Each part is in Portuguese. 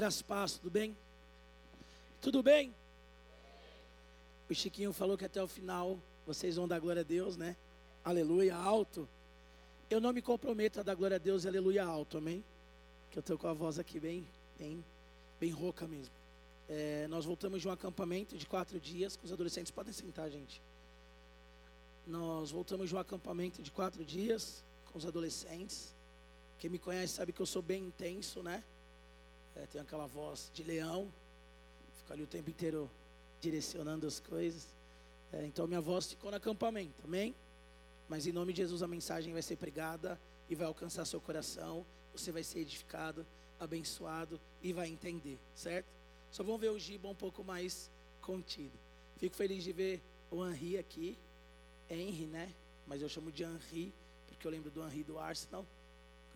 Graças paz, tudo bem? Tudo bem? O Chiquinho falou que até o final vocês vão dar glória a Deus, né? Aleluia, alto. Eu não me comprometo a dar glória a Deus aleluia alto, amém? Que eu estou com a voz aqui bem, bem, bem rouca mesmo. É, nós voltamos de um acampamento de quatro dias com os adolescentes. Podem sentar, gente. Nós voltamos de um acampamento de quatro dias com os adolescentes. Quem me conhece sabe que eu sou bem intenso, né? É, tenho aquela voz de leão, fico ali o tempo inteiro direcionando as coisas. É, então minha voz ficou no acampamento, amém? Mas em nome de Jesus a mensagem vai ser pregada e vai alcançar seu coração. Você vai ser edificado, abençoado e vai entender, certo? Só vamos ver o Giba um pouco mais contido. Fico feliz de ver o Henri aqui. É Henry, né? Mas eu chamo de Henri, porque eu lembro do Henri do Arsenal,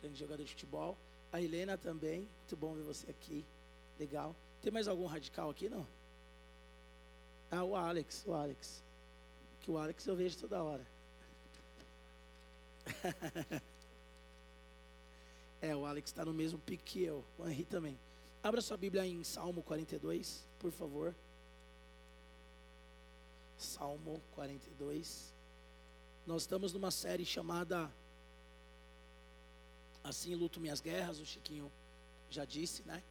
grande jogador de futebol. A Helena também, muito bom ver você aqui. Legal. Tem mais algum radical aqui, não? Ah, o Alex, o Alex. Que o Alex eu vejo toda hora. é, o Alex está no mesmo pique que eu. O Henri também. Abra sua Bíblia em Salmo 42, por favor. Salmo 42. Nós estamos numa série chamada Assim luto minhas guerras, o Chiquinho já disse, né?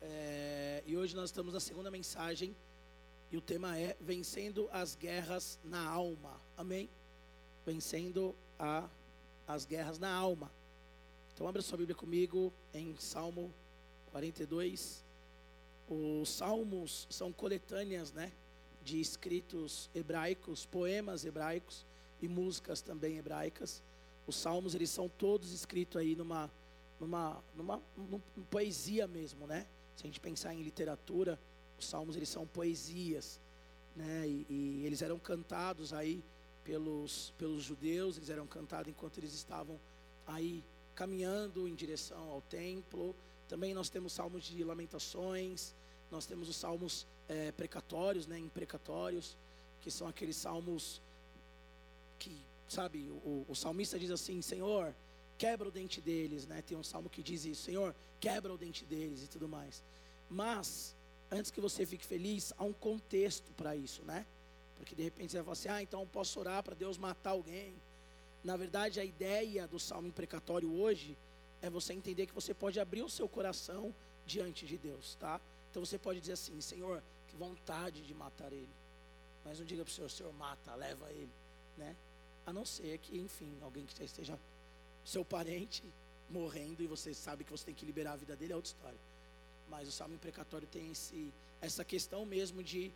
É, e hoje nós estamos na segunda mensagem e o tema é Vencendo as Guerras na Alma. Amém? Vencendo a, as guerras na alma. Então abra sua Bíblia comigo em Salmo 42. Os salmos são coletâneas, né? De escritos hebraicos, poemas hebraicos e músicas também hebraicas. Os salmos, eles são todos escritos aí numa, numa, numa, numa poesia mesmo, né? Se a gente pensar em literatura, os salmos, eles são poesias, né? E, e eles eram cantados aí pelos, pelos judeus, eles eram cantados enquanto eles estavam aí caminhando em direção ao templo. Também nós temos salmos de lamentações, nós temos os salmos é, precatórios, né, imprecatórios, que são aqueles salmos que sabe, o, o salmista diz assim: Senhor, quebra o dente deles, né? Tem um salmo que diz isso: Senhor, quebra o dente deles e tudo mais. Mas, antes que você fique feliz, há um contexto para isso, né? Porque de repente você vai falar assim: ah, então eu posso orar para Deus matar alguém. Na verdade, a ideia do salmo imprecatório hoje é você entender que você pode abrir o seu coração diante de Deus, tá? Então você pode dizer assim: Senhor, que vontade de matar ele. Mas não diga para o Senhor: Senhor, mata, leva ele, né? A não ser que, enfim, alguém que esteja seu parente morrendo e você sabe que você tem que liberar a vida dele é outra história. Mas o salmo imprecatório tem esse, essa questão mesmo de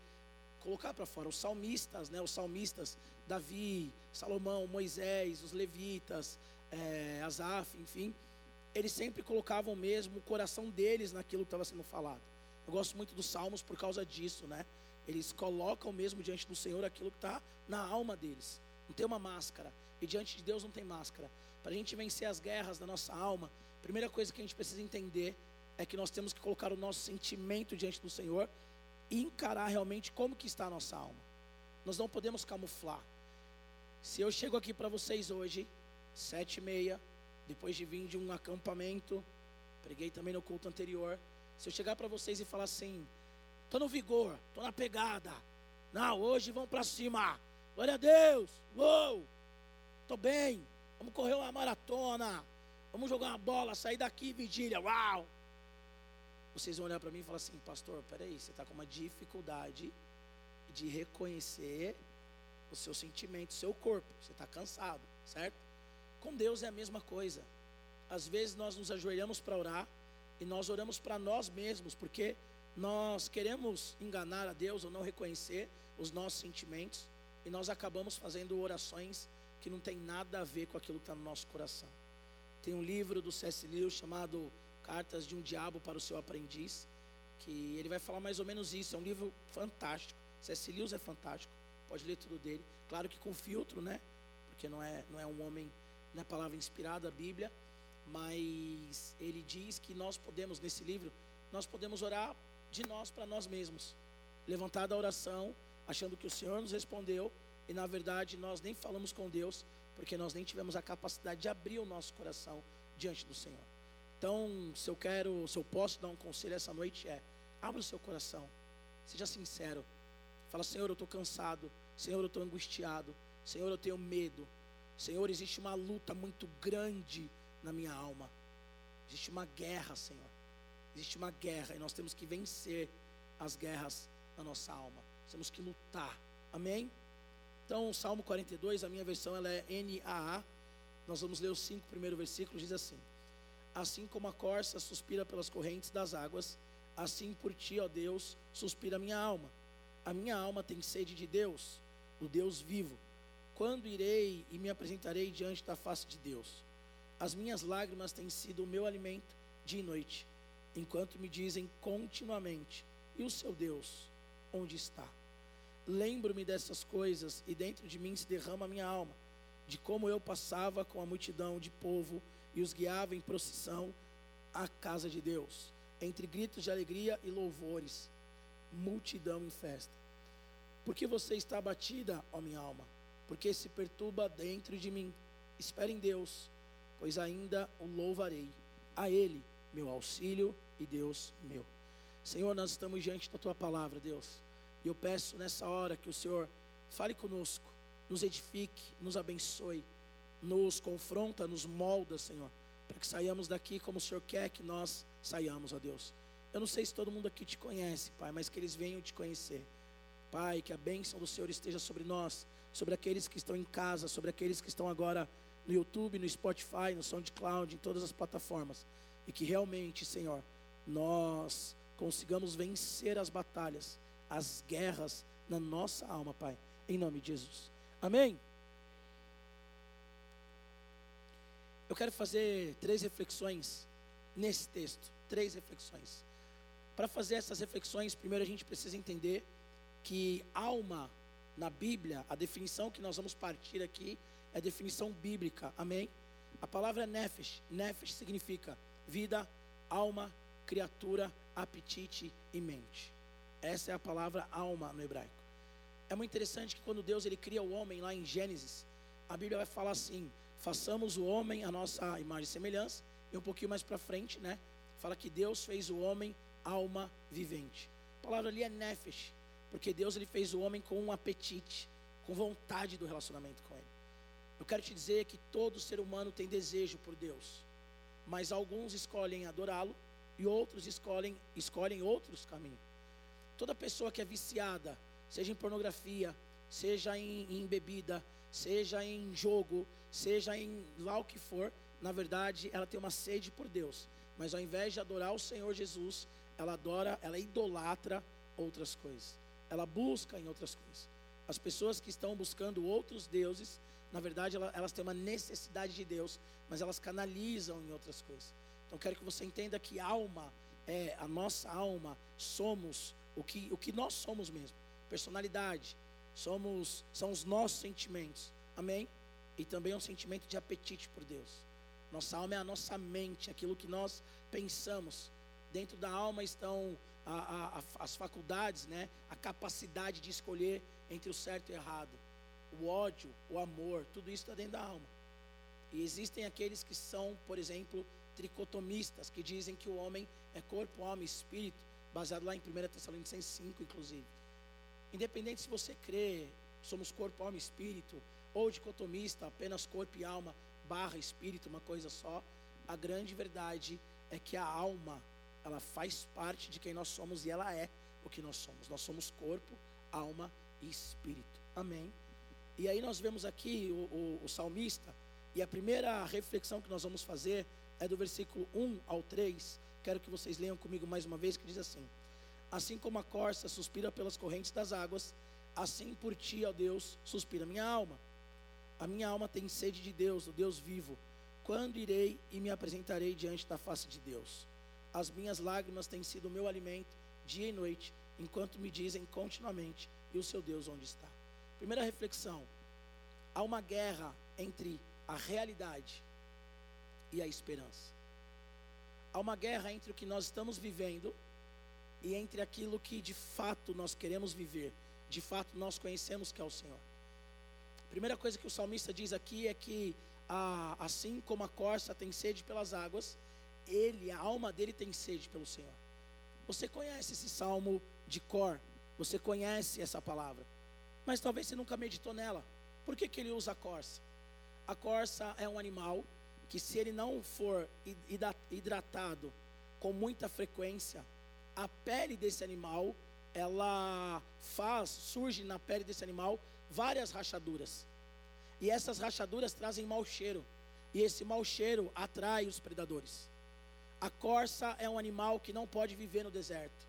colocar para fora os salmistas, né? Os salmistas, Davi, Salomão, Moisés, os levitas, é, Asaf, enfim, eles sempre colocavam mesmo o coração deles naquilo que estava sendo falado. Eu gosto muito dos salmos por causa disso, né? Eles colocam mesmo diante do Senhor aquilo que está na alma deles. Não tem uma máscara. E diante de Deus não tem máscara. Para a gente vencer as guerras da nossa alma, a primeira coisa que a gente precisa entender é que nós temos que colocar o nosso sentimento diante do Senhor e encarar realmente como que está a nossa alma. Nós não podemos camuflar. Se eu chego aqui para vocês hoje, sete e meia, depois de vir de um acampamento, preguei também no culto anterior. Se eu chegar para vocês e falar assim, estou no vigor, estou na pegada, não, hoje vão para cima, Glória a Deus. Uou! Estou bem. Vamos correr uma maratona. Vamos jogar uma bola, sair daqui, vigília. Uau! Vocês vão olhar para mim e falar assim, pastor, peraí, você está com uma dificuldade de reconhecer o seu sentimento, o seu corpo. Você está cansado, certo? Com Deus é a mesma coisa. Às vezes nós nos ajoelhamos para orar e nós oramos para nós mesmos, porque nós queremos enganar a Deus ou não reconhecer os nossos sentimentos e nós acabamos fazendo orações que não tem nada a ver com aquilo que está no nosso coração. Tem um livro do C.S. Lewis chamado Cartas de um Diabo para o Seu Aprendiz, que ele vai falar mais ou menos isso. É um livro fantástico. C.S. Lewis é fantástico, pode ler tudo dele. Claro que com filtro, né? Porque não é, não é um homem, não é palavra inspirada, a Bíblia. Mas ele diz que nós podemos, nesse livro, nós podemos orar de nós para nós mesmos. Levantar da oração achando que o Senhor nos respondeu e na verdade nós nem falamos com Deus, porque nós nem tivemos a capacidade de abrir o nosso coração diante do Senhor. Então, se eu quero, se eu posso dar um conselho essa noite é: abra o seu coração, seja sincero. Fala, Senhor, eu estou cansado. Senhor, eu estou angustiado. Senhor, eu tenho medo. Senhor, existe uma luta muito grande na minha alma. Existe uma guerra, Senhor. Existe uma guerra e nós temos que vencer as guerras na nossa alma. Temos que lutar. Amém? Então, o Salmo 42, a minha versão ela é NAA. Nós vamos ler os cinco primeiros versículos, diz assim: Assim como a corça suspira pelas correntes das águas, assim por ti, ó Deus, suspira a minha alma. A minha alma tem sede de Deus, do Deus vivo. Quando irei e me apresentarei diante da face de Deus? As minhas lágrimas têm sido o meu alimento dia e noite, enquanto me dizem continuamente: E o seu Deus, onde está? Lembro-me dessas coisas e dentro de mim se derrama a minha alma, de como eu passava com a multidão de povo e os guiava em procissão à casa de Deus, entre gritos de alegria e louvores, multidão em festa. Porque você está abatida, ó minha alma? porque se perturba dentro de mim. Espere em Deus, pois ainda o louvarei. A Ele, meu auxílio e Deus meu. Senhor, nós estamos diante da Tua palavra, Deus. E eu peço nessa hora que o Senhor fale conosco, nos edifique, nos abençoe, nos confronta, nos molda, Senhor, para que saiamos daqui como o Senhor quer que nós saiamos, ó Deus. Eu não sei se todo mundo aqui te conhece, Pai, mas que eles venham te conhecer. Pai, que a bênção do Senhor esteja sobre nós sobre aqueles que estão em casa, sobre aqueles que estão agora no YouTube, no Spotify, no SoundCloud, em todas as plataformas. E que realmente, Senhor, nós consigamos vencer as batalhas, as guerras na nossa alma, Pai. Em nome de Jesus. Amém? Eu quero fazer três reflexões nesse texto. Três reflexões. Para fazer essas reflexões, primeiro a gente precisa entender que alma na Bíblia, a definição que nós vamos partir aqui é a definição bíblica, amém? A palavra nefesh, nefesh significa vida, alma, criatura, apetite e mente. Essa é a palavra alma no hebraico. É muito interessante que quando Deus ele cria o homem lá em Gênesis, a Bíblia vai falar assim: façamos o homem a nossa imagem e semelhança. E um pouquinho mais para frente, né? Fala que Deus fez o homem alma vivente. A palavra ali é nefesh, porque Deus ele fez o homem com um apetite, com vontade do relacionamento com ele. Eu quero te dizer que todo ser humano tem desejo por Deus, mas alguns escolhem adorá-lo e outros escolhem escolhem outros caminhos. Toda pessoa que é viciada, seja em pornografia, seja em, em bebida, seja em jogo, seja em lá o que for, na verdade, ela tem uma sede por Deus. Mas ao invés de adorar o Senhor Jesus, ela adora, ela idolatra outras coisas ela busca em outras coisas. As pessoas que estão buscando outros deuses, na verdade, elas têm uma necessidade de Deus, mas elas canalizam em outras coisas. Então, quero que você entenda que alma é a nossa alma, somos o que, o que nós somos mesmo. Personalidade, somos são os nossos sentimentos. Amém? E também é um sentimento de apetite por Deus. Nossa alma é a nossa mente, aquilo que nós pensamos. Dentro da alma estão a, a, as faculdades, né, a capacidade de escolher entre o certo e o errado, o ódio, o amor, tudo isso está dentro da alma. E existem aqueles que são, por exemplo, tricotomistas, que dizem que o homem é corpo, alma e espírito, baseado lá em 1 Tessalonicenses 5, inclusive. Independente se você crê, somos corpo, alma e espírito, ou dicotomista, apenas corpo e alma, barra espírito, uma coisa só, a grande verdade é que a alma ela faz parte de quem nós somos e ela é o que nós somos. Nós somos corpo, alma e espírito. Amém. E aí nós vemos aqui o, o, o salmista, e a primeira reflexão que nós vamos fazer é do versículo 1 ao 3. Quero que vocês leiam comigo mais uma vez, que diz assim: Assim como a corça suspira pelas correntes das águas, assim por ti, ó Deus, suspira minha alma. A minha alma tem sede de Deus, do Deus vivo. Quando irei e me apresentarei diante da face de Deus? As minhas lágrimas têm sido o meu alimento dia e noite, enquanto me dizem continuamente: E o seu Deus onde está? Primeira reflexão: há uma guerra entre a realidade e a esperança. Há uma guerra entre o que nós estamos vivendo e entre aquilo que de fato nós queremos viver, de fato nós conhecemos que é o Senhor. A primeira coisa que o salmista diz aqui é que, ah, assim como a corça tem sede pelas águas, ele, a alma dele tem sede pelo Senhor. Você conhece esse salmo de cor, você conhece essa palavra, mas talvez você nunca meditou nela. Por que, que ele usa a corça? A corça é um animal que, se ele não for hidratado com muita frequência, a pele desse animal, ela faz, surge na pele desse animal várias rachaduras. E essas rachaduras trazem mau cheiro. E esse mau cheiro atrai os predadores. A corça é um animal que não pode viver no deserto.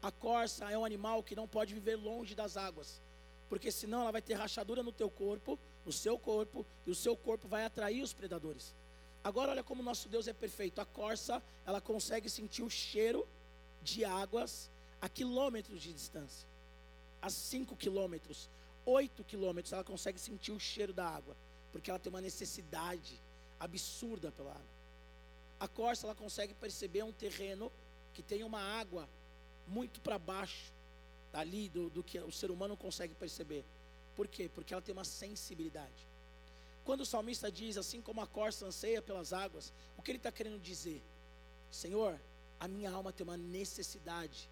A corça é um animal que não pode viver longe das águas. Porque senão ela vai ter rachadura no teu corpo, no seu corpo, e o seu corpo vai atrair os predadores. Agora olha como nosso Deus é perfeito. A corça, ela consegue sentir o cheiro de águas a quilômetros de distância. A 5 quilômetros, 8 quilômetros, ela consegue sentir o cheiro da água. Porque ela tem uma necessidade absurda pela água. A corça, ela consegue perceber um terreno que tem uma água muito para baixo ali do, do que o ser humano consegue perceber. Por quê? Porque ela tem uma sensibilidade. Quando o salmista diz, assim como a corça anseia pelas águas, o que ele está querendo dizer? Senhor, a minha alma tem uma necessidade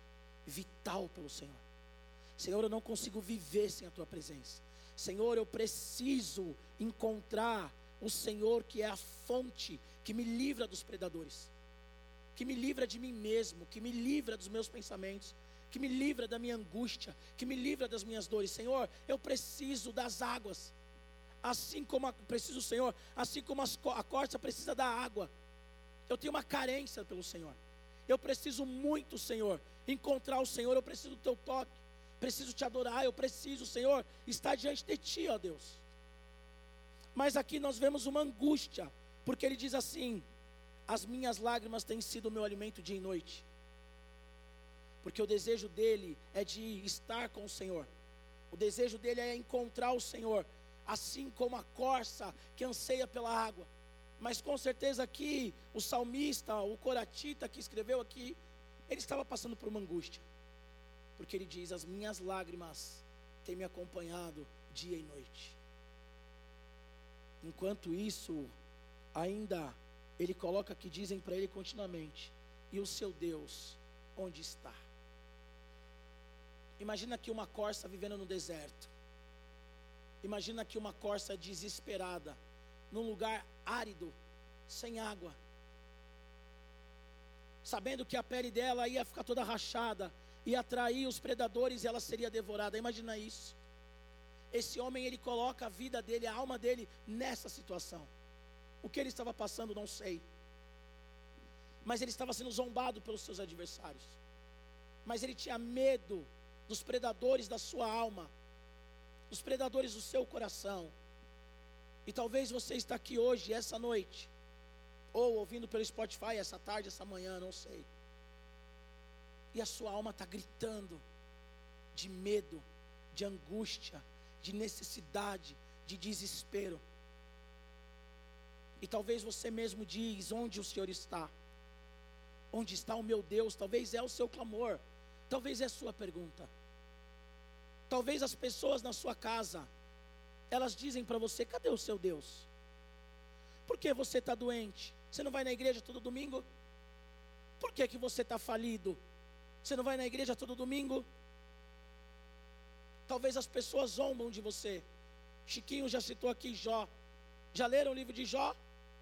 vital pelo Senhor. Senhor, eu não consigo viver sem a tua presença. Senhor, eu preciso encontrar o Senhor que é a fonte que me livra dos predadores, que me livra de mim mesmo, que me livra dos meus pensamentos, que me livra da minha angústia, que me livra das minhas dores. Senhor, eu preciso das águas. Assim como a, preciso, Senhor, assim como as, a corça precisa da água. Eu tenho uma carência pelo Senhor. Eu preciso muito, Senhor, encontrar o Senhor. Eu preciso do teu toque. Preciso te adorar. Eu preciso, Senhor, estar diante de ti, ó Deus. Mas aqui nós vemos uma angústia, porque ele diz assim: As minhas lágrimas têm sido o meu alimento dia e noite. Porque o desejo dele é de estar com o Senhor. O desejo dele é encontrar o Senhor, assim como a corça que anseia pela água. Mas com certeza aqui, o salmista, o coratita que escreveu aqui, ele estava passando por uma angústia. Porque ele diz: As minhas lágrimas têm me acompanhado dia e noite. Enquanto isso, ainda ele coloca que dizem para ele continuamente: E o seu Deus, onde está? Imagina que uma corça vivendo no deserto. Imagina que uma corça desesperada, num lugar árido, sem água. Sabendo que a pele dela ia ficar toda rachada, ia atrair os predadores e ela seria devorada. Imagina isso. Esse homem, ele coloca a vida dele, a alma dele nessa situação. O que ele estava passando, não sei. Mas ele estava sendo zombado pelos seus adversários. Mas ele tinha medo dos predadores da sua alma, dos predadores do seu coração. E talvez você está aqui hoje, essa noite, ou ouvindo pelo Spotify essa tarde, essa manhã, não sei. E a sua alma está gritando de medo, de angústia, de necessidade, de desespero. E talvez você mesmo diz onde o Senhor está. Onde está o meu Deus? Talvez é o seu clamor. Talvez é a sua pergunta. Talvez as pessoas na sua casa, elas dizem para você: cadê o seu Deus? Por que você está doente? Você não vai na igreja todo domingo? Por que, que você está falido? Você não vai na igreja todo domingo? Talvez as pessoas zombam de você. Chiquinho já citou aqui Jó. Já leram o livro de Jó?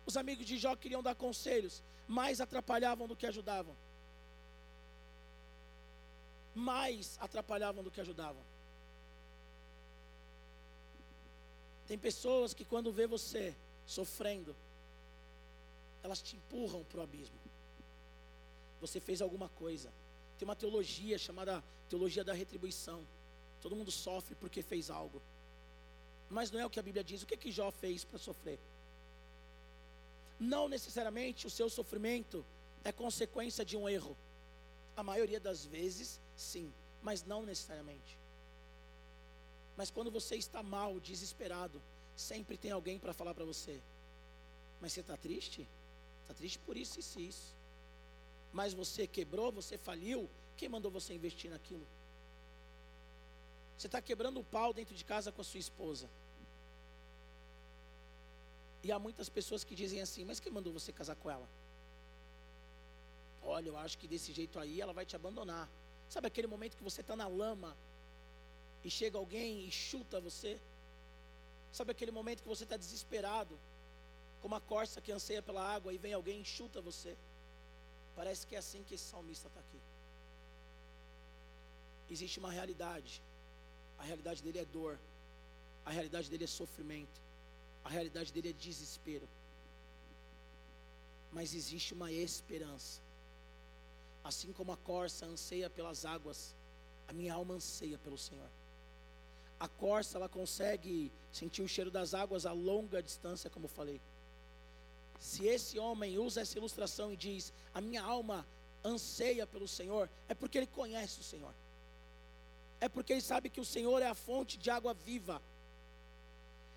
Os amigos de Jó queriam dar conselhos, mais atrapalhavam do que ajudavam. Mais atrapalhavam do que ajudavam. Tem pessoas que quando vê você sofrendo, elas te empurram para o abismo. Você fez alguma coisa. Tem uma teologia chamada teologia da retribuição. Todo mundo sofre porque fez algo. Mas não é o que a Bíblia diz. O que, que Jó fez para sofrer? Não necessariamente o seu sofrimento é consequência de um erro. A maioria das vezes, sim, mas não necessariamente. Mas quando você está mal, desesperado, sempre tem alguém para falar para você. Mas você está triste? Está triste por isso e isso. Mas você quebrou, você faliu. Quem mandou você investir naquilo? Você está quebrando o pau dentro de casa com a sua esposa. E há muitas pessoas que dizem assim: Mas quem mandou você casar com ela? Olha, eu acho que desse jeito aí ela vai te abandonar. Sabe aquele momento que você está na lama e chega alguém e chuta você? Sabe aquele momento que você está desesperado, como a corça que anseia pela água e vem alguém e chuta você? Parece que é assim que esse salmista está aqui. Existe uma realidade. A realidade dele é dor. A realidade dele é sofrimento. A realidade dele é desespero. Mas existe uma esperança. Assim como a corça anseia pelas águas, a minha alma anseia pelo Senhor. A corça, ela consegue sentir o cheiro das águas a longa distância, como eu falei. Se esse homem usa essa ilustração e diz: A minha alma anseia pelo Senhor, é porque ele conhece o Senhor. É porque ele sabe que o Senhor é a fonte de água viva.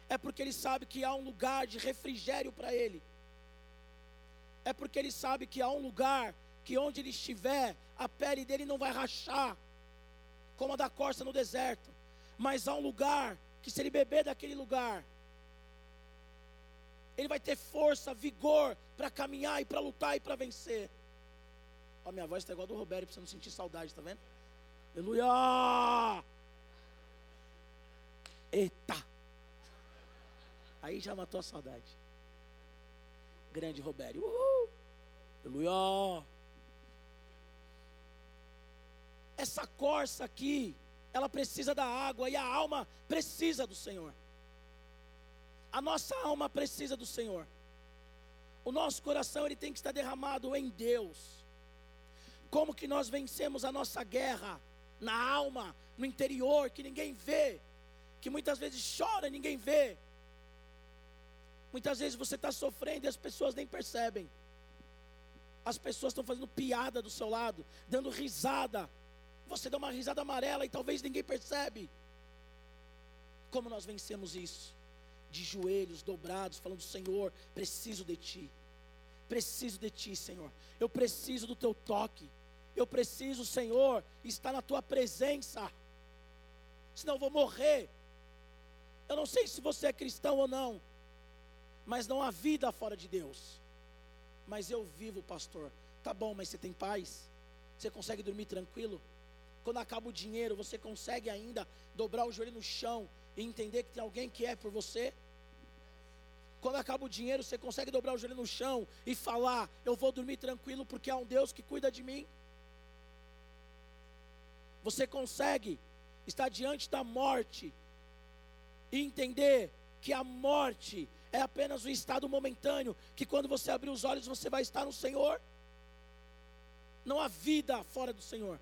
É porque ele sabe que há um lugar de refrigério para ele. É porque ele sabe que há um lugar que onde ele estiver, a pele dele não vai rachar, como a da corça no deserto. Mas há um lugar que se ele beber daquele lugar, ele vai ter força, vigor para caminhar e para lutar e para vencer. Ó, minha voz está igual a do Roberto, para você não sentir saudade, tá vendo? Aleluia! Eita! Aí já matou a saudade. Grande Roberto. Uhul! Aleluia! Essa corça aqui, ela precisa da água e a alma precisa do Senhor. A nossa alma precisa do Senhor. O nosso coração ele tem que estar derramado em Deus. Como que nós vencemos a nossa guerra na alma, no interior, que ninguém vê, que muitas vezes chora e ninguém vê. Muitas vezes você está sofrendo e as pessoas nem percebem. As pessoas estão fazendo piada do seu lado, dando risada. Você dá uma risada amarela e talvez ninguém percebe. Como nós vencemos isso? De joelhos dobrados, falando: Senhor, preciso de Ti. Preciso de Ti, Senhor. Eu preciso do Teu toque. Eu preciso, Senhor, estar na tua presença. Senão eu vou morrer. Eu não sei se você é cristão ou não, mas não há vida fora de Deus. Mas eu vivo, pastor. Tá bom, mas você tem paz? Você consegue dormir tranquilo? Quando acaba o dinheiro, você consegue ainda dobrar o joelho no chão e entender que tem alguém que é por você? Quando acaba o dinheiro, você consegue dobrar o joelho no chão e falar: Eu vou dormir tranquilo porque há um Deus que cuida de mim? Você consegue estar diante da morte e entender que a morte é apenas um estado momentâneo, que quando você abrir os olhos você vai estar no Senhor? Não há vida fora do Senhor.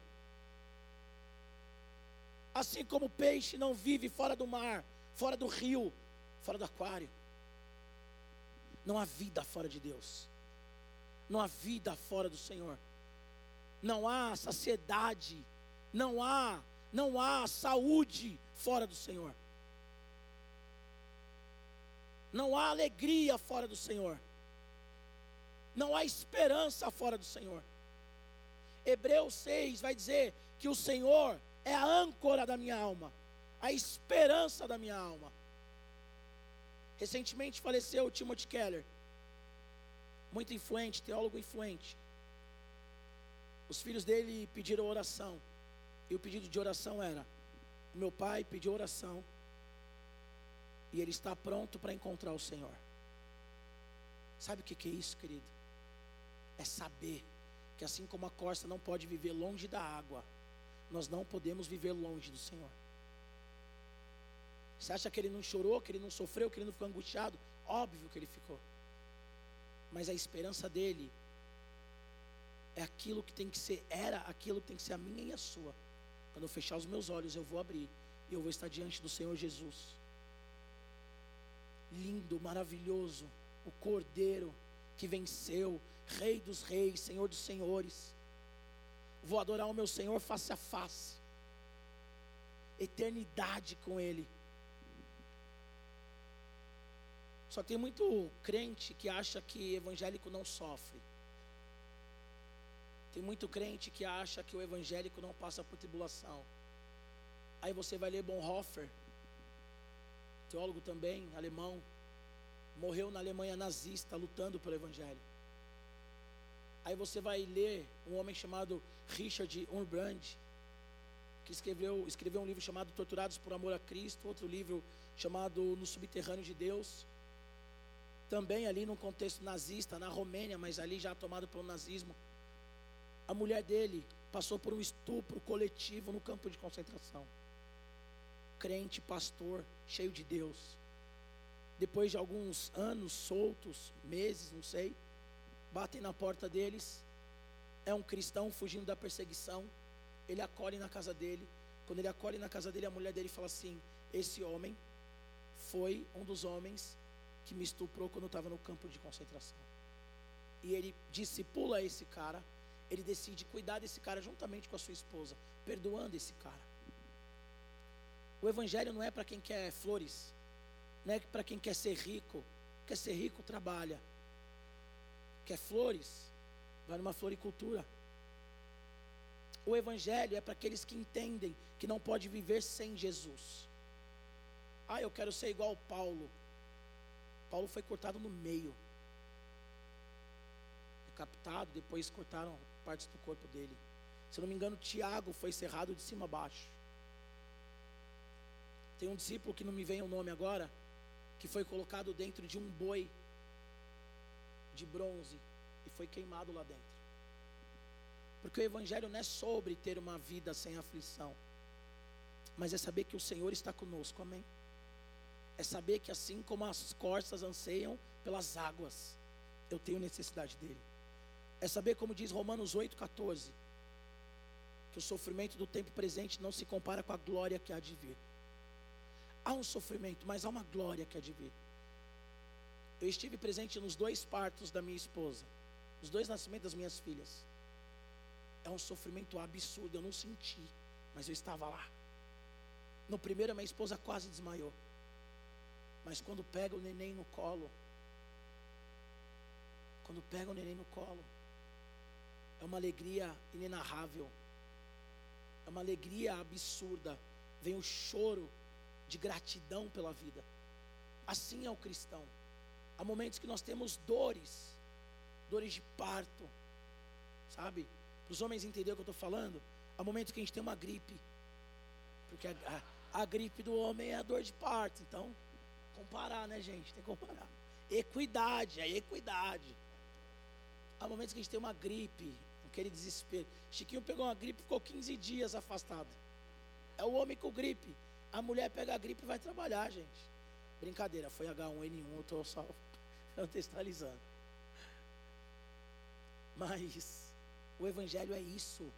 Assim como o peixe não vive fora do mar, fora do rio, fora do aquário. Não há vida fora de Deus. Não há vida fora do Senhor. Não há saciedade não há, não há saúde fora do Senhor. Não há alegria fora do Senhor. Não há esperança fora do Senhor. Hebreus 6 vai dizer que o Senhor é a âncora da minha alma, a esperança da minha alma. Recentemente faleceu o Timothy Keller, muito influente, teólogo influente. Os filhos dele pediram oração. E o pedido de oração era: meu pai pediu oração e ele está pronto para encontrar o Senhor. Sabe o que é isso, querido? É saber que assim como a corça não pode viver longe da água, nós não podemos viver longe do Senhor. Você acha que ele não chorou, que ele não sofreu, que ele não ficou angustiado? Óbvio que ele ficou. Mas a esperança dele é aquilo que tem que ser, era aquilo que tem que ser a minha e a sua. Quando eu fechar os meus olhos, eu vou abrir e eu vou estar diante do Senhor Jesus. Lindo, maravilhoso, o Cordeiro que venceu, Rei dos Reis, Senhor dos Senhores. Vou adorar o meu Senhor face a face, eternidade com Ele. Só tem muito crente que acha que evangélico não sofre. Tem muito crente que acha que o evangélico não passa por tribulação. Aí você vai ler Bonhoeffer, teólogo também, alemão, morreu na Alemanha nazista lutando pelo evangelho. Aí você vai ler um homem chamado Richard Urbrand, que escreveu, escreveu um livro chamado Torturados por Amor a Cristo, outro livro chamado No Subterrâneo de Deus. Também ali num contexto nazista, na Romênia, mas ali já tomado pelo nazismo. A mulher dele passou por um estupro coletivo no campo de concentração. Crente, pastor, cheio de Deus. Depois de alguns anos soltos, meses, não sei, batem na porta deles. É um cristão fugindo da perseguição. Ele acolhe na casa dele. Quando ele acolhe na casa dele, a mulher dele fala assim: Esse homem foi um dos homens que me estuprou quando eu estava no campo de concentração. E ele discipula esse cara. Ele decide cuidar desse cara juntamente com a sua esposa, perdoando esse cara. O evangelho não é para quem quer flores, não é para quem quer ser rico. Quer ser rico, trabalha. Quer flores, vai numa floricultura. O evangelho é para aqueles que entendem que não pode viver sem Jesus. Ah, eu quero ser igual Paulo. Paulo foi cortado no meio. Decapitado, depois cortaram partes do corpo dele. Se não me engano, Tiago foi cerrado de cima a baixo. Tem um discípulo que não me vem o nome agora, que foi colocado dentro de um boi de bronze e foi queimado lá dentro. Porque o Evangelho não é sobre ter uma vida sem aflição, mas é saber que o Senhor está conosco, amém? É saber que assim como as corças anseiam pelas águas, eu tenho necessidade dele. É saber, como diz Romanos 8,14, que o sofrimento do tempo presente não se compara com a glória que há de vir. Há um sofrimento, mas há uma glória que há de vir. Eu estive presente nos dois partos da minha esposa, os dois nascimentos das minhas filhas. É um sofrimento absurdo, eu não senti, mas eu estava lá. No primeiro, minha esposa quase desmaiou. Mas quando pega o neném no colo, quando pega o neném no colo, é uma alegria inenarrável, é uma alegria absurda. Vem o choro de gratidão pela vida. Assim é o cristão. Há momentos que nós temos dores, dores de parto, sabe? Para os homens entenderem o que eu estou falando, há momentos que a gente tem uma gripe, porque a, a, a, gripe do homem é a dor de parto, então, comparar, né, gente? Tem que comparar. Equidade, é equidade. Há momentos que a gente tem uma gripe, aquele desespero. Chiquinho pegou uma gripe e ficou 15 dias afastado. É o homem com gripe. A mulher pega a gripe e vai trabalhar, gente. Brincadeira, foi H1N1, eu estou só contextualizando. Mas o Evangelho é isso.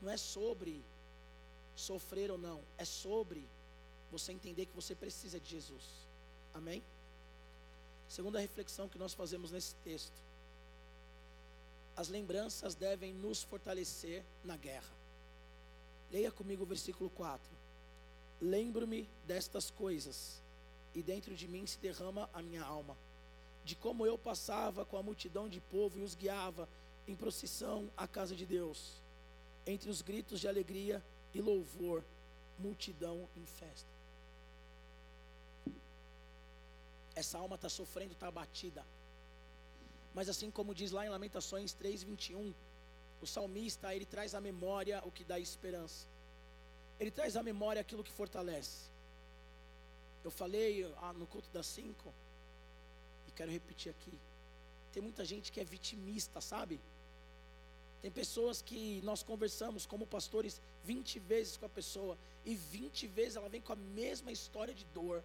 Não é sobre sofrer ou não. É sobre você entender que você precisa de Jesus. Amém? Segunda reflexão que nós fazemos nesse texto. As lembranças devem nos fortalecer na guerra. Leia comigo o versículo 4. Lembro-me destas coisas, e dentro de mim se derrama a minha alma de como eu passava com a multidão de povo e os guiava em procissão à casa de Deus, entre os gritos de alegria e louvor, multidão em festa. Essa alma está sofrendo, está abatida. Mas assim como diz lá em Lamentações 3:21, o salmista ele traz à memória o que dá esperança. Ele traz à memória aquilo que fortalece. Eu falei ah, no culto das cinco quero repetir aqui. Tem muita gente que é vitimista, sabe? Tem pessoas que nós conversamos como pastores 20 vezes com a pessoa e 20 vezes ela vem com a mesma história de dor.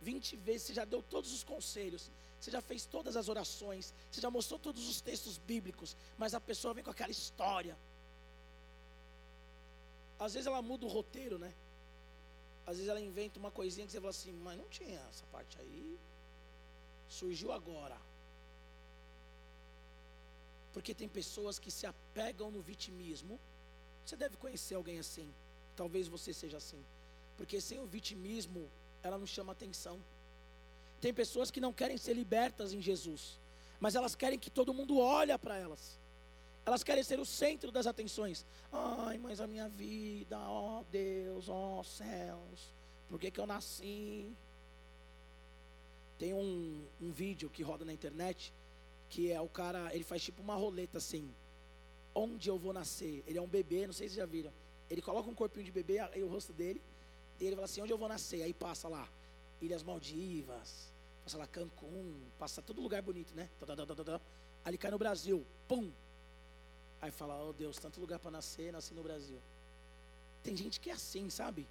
20 vezes você já deu todos os conselhos, você já fez todas as orações, você já mostrou todos os textos bíblicos, mas a pessoa vem com aquela história. Às vezes ela muda o roteiro, né? Às vezes ela inventa uma coisinha que você fala assim, mas não tinha essa parte aí surgiu agora. Porque tem pessoas que se apegam no vitimismo. Você deve conhecer alguém assim. Talvez você seja assim. Porque sem o vitimismo, ela não chama atenção. Tem pessoas que não querem ser libertas em Jesus, mas elas querem que todo mundo olhe para elas. Elas querem ser o centro das atenções. Ai, mas a minha vida, ó Deus, ó céus, por que, que eu nasci? Tem um, um vídeo que roda na internet que é o cara, ele faz tipo uma roleta assim. Onde eu vou nascer? Ele é um bebê, não sei se vocês já viram. Ele coloca um corpinho de bebê aí o rosto dele, e ele fala assim: onde eu vou nascer? Aí passa lá, Ilhas Maldivas, passa lá Cancún, passa todo lugar bonito, né? Ele cai no Brasil, pum! Aí fala: oh Deus, tanto lugar para nascer, nasci no Brasil. Tem gente que é assim, sabe?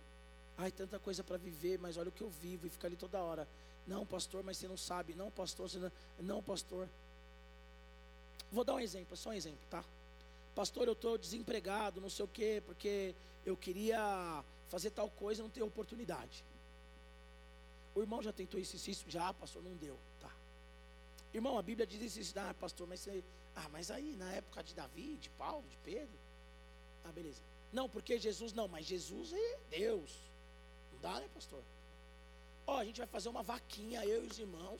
Ai, tanta coisa para viver, mas olha o que eu vivo e fica ali toda hora. Não, pastor, mas você não sabe. Não, pastor, você não. Não, pastor. Vou dar um exemplo, só um exemplo, tá? Pastor, eu estou desempregado, não sei o quê, porque eu queria fazer tal coisa e não tenho oportunidade. O irmão já tentou isso, isso, já, pastor, não deu, tá? Irmão, a Bíblia diz isso, ah, pastor, mas você, ah, mas aí na época de Davi, de Paulo, de Pedro, ah, beleza. Não, porque Jesus não, mas Jesus é Deus. Não dá, né, pastor? Ó, oh, a gente vai fazer uma vaquinha, eu e os irmãos,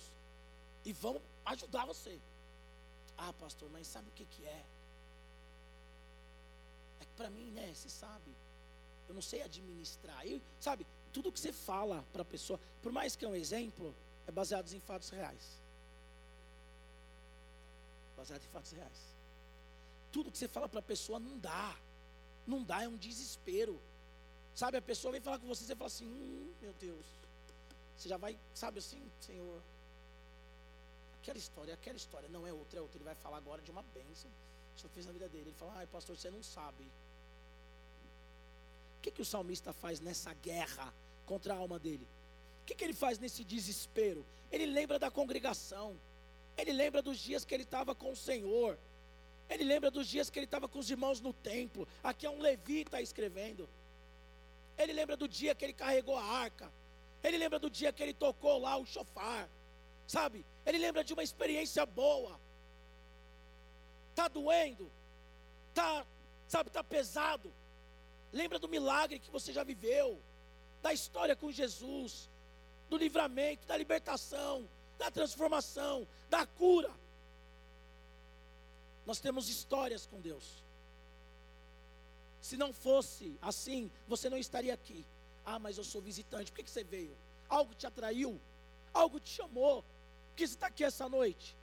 e vamos ajudar você. Ah, pastor, mas sabe o que que é? É que para mim, né, você sabe, eu não sei administrar. Eu, sabe, tudo que você fala para a pessoa, por mais que é um exemplo, é baseado em fatos reais. Baseado em fatos reais. Tudo que você fala para a pessoa não dá. Não dá, é um desespero. Sabe, a pessoa vem falar com você, você fala assim, hum, meu Deus. Você já vai, sabe assim, Senhor. Aquela história, aquela história, não é outra, é outra. Ele vai falar agora de uma bênção. O Senhor fez na vida dele. Ele fala, ai pastor, você não sabe. O que, que o salmista faz nessa guerra contra a alma dele? O que, que ele faz nesse desespero? Ele lembra da congregação. Ele lembra dos dias que ele estava com o Senhor. Ele lembra dos dias que ele estava com os irmãos no templo. Aqui é um levita escrevendo. Ele lembra do dia que ele carregou a arca. Ele lembra do dia que ele tocou lá o chofar. Sabe? Ele lembra de uma experiência boa. Tá doendo? Tá, sabe, tá pesado. Lembra do milagre que você já viveu, da história com Jesus, do livramento, da libertação, da transformação, da cura. Nós temos histórias com Deus. Se não fosse assim, você não estaria aqui. Ah, mas eu sou visitante. Por que, você veio? Algo te atraiu? Algo te chamou? Por que você está aqui essa noite?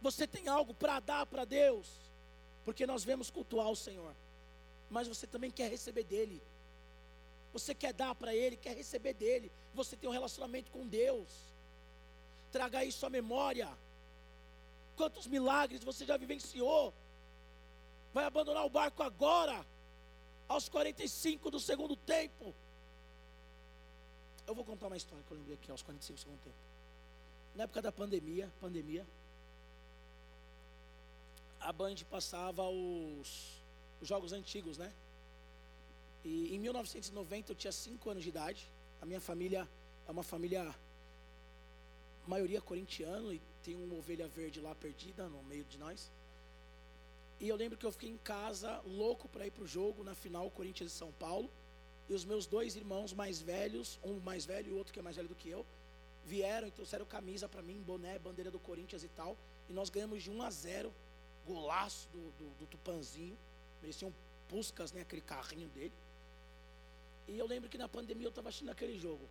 Você tem algo para dar para Deus? Porque nós vemos cultuar o Senhor mas você também quer receber dele. Você quer dar para ele, quer receber dele. Você tem um relacionamento com Deus. Traga isso à memória. Quantos milagres você já vivenciou? Vai abandonar o barco agora, aos 45 do segundo tempo. Eu vou contar uma história que eu lembrei aqui, aos 45 do segundo tempo. Na época da pandemia, pandemia, a Band passava os os jogos antigos, né? E em 1990 eu tinha 5 anos de idade. A minha família é uma família, maioria corintiano, e tem uma ovelha verde lá perdida no meio de nós. E eu lembro que eu fiquei em casa, louco para ir para o jogo, na final, Corinthians e São Paulo. E os meus dois irmãos mais velhos, um mais velho e outro que é mais velho do que eu, vieram e trouxeram camisa para mim, boné, bandeira do Corinthians e tal. E nós ganhamos de 1 a 0, golaço do, do, do Tupanzinho mereciam Puscas, né, aquele carrinho dele. E eu lembro que na pandemia eu estava assistindo aquele jogo.